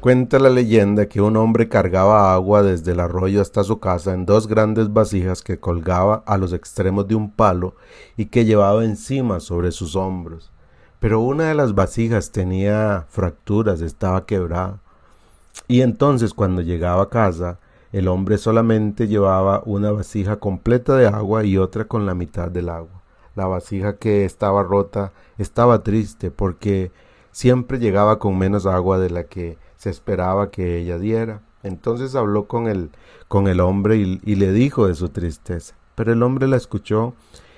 Cuenta la leyenda que un hombre cargaba agua desde el arroyo hasta su casa en dos grandes vasijas que colgaba a los extremos de un palo y que llevaba encima sobre sus hombros. Pero una de las vasijas tenía fracturas, estaba quebrada. Y entonces cuando llegaba a casa, el hombre solamente llevaba una vasija completa de agua y otra con la mitad del agua. La vasija que estaba rota estaba triste porque siempre llegaba con menos agua de la que se esperaba que ella diera. Entonces habló con el, con el hombre y, le dijo de su tristeza. Pero el hombre la escuchó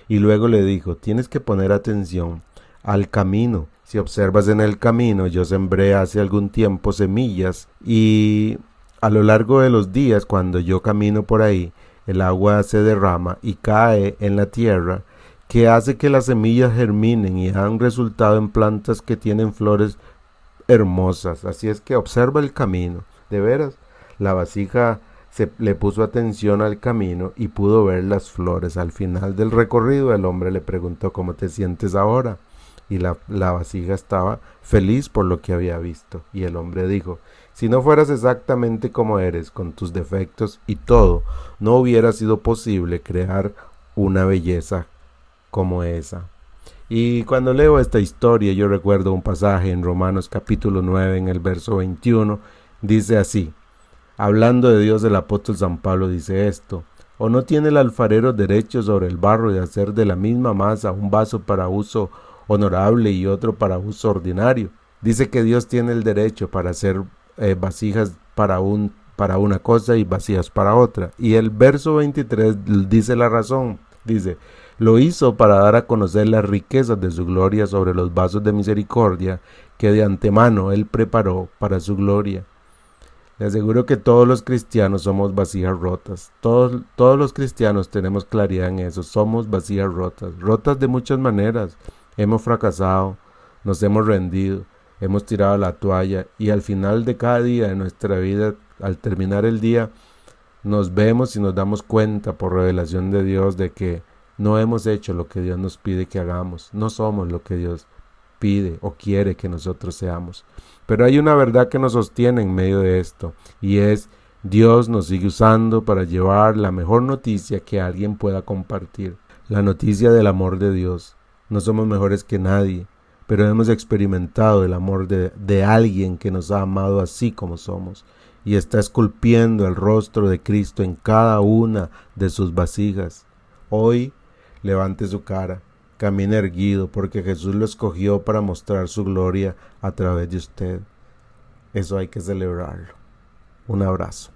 y luego le dijo, tienes que poner atención al camino. Si observas en el camino, yo sembré hace algún tiempo semillas y a lo largo de los días, cuando yo camino por ahí, el agua se derrama y cae en la tierra, que hace que las semillas germinen y dan resultado en plantas que tienen flores hermosas. Así es que observa el camino. De veras, la vasija se le puso atención al camino y pudo ver las flores. Al final del recorrido el hombre le preguntó ¿Cómo te sientes ahora? Y la, la vasija estaba feliz por lo que había visto. Y el hombre dijo Si no fueras exactamente como eres, con tus defectos y todo, no hubiera sido posible crear una belleza como esa. Y cuando leo esta historia yo recuerdo un pasaje en Romanos capítulo 9 en el verso 21, dice así, hablando de Dios el apóstol San Pablo dice esto, ¿o no tiene el alfarero derecho sobre el barro de hacer de la misma masa un vaso para uso honorable y otro para uso ordinario? Dice que Dios tiene el derecho para hacer eh, vasijas para un para una cosa y vasijas para otra. Y el verso 23 dice la razón. Dice, lo hizo para dar a conocer las riquezas de su gloria sobre los vasos de misericordia que de antemano Él preparó para su gloria. Le aseguro que todos los cristianos somos vasijas rotas. Todos, todos los cristianos tenemos claridad en eso. Somos vasijas rotas. Rotas de muchas maneras. Hemos fracasado, nos hemos rendido, hemos tirado la toalla y al final de cada día de nuestra vida, al terminar el día, nos vemos y nos damos cuenta por revelación de Dios de que no hemos hecho lo que Dios nos pide que hagamos, no somos lo que Dios pide o quiere que nosotros seamos. Pero hay una verdad que nos sostiene en medio de esto, y es Dios nos sigue usando para llevar la mejor noticia que alguien pueda compartir, la noticia del amor de Dios. No somos mejores que nadie, pero hemos experimentado el amor de, de alguien que nos ha amado así como somos y está esculpiendo el rostro de Cristo en cada una de sus vasijas. Hoy levante su cara, camine erguido, porque Jesús lo escogió para mostrar su gloria a través de usted. Eso hay que celebrarlo. Un abrazo.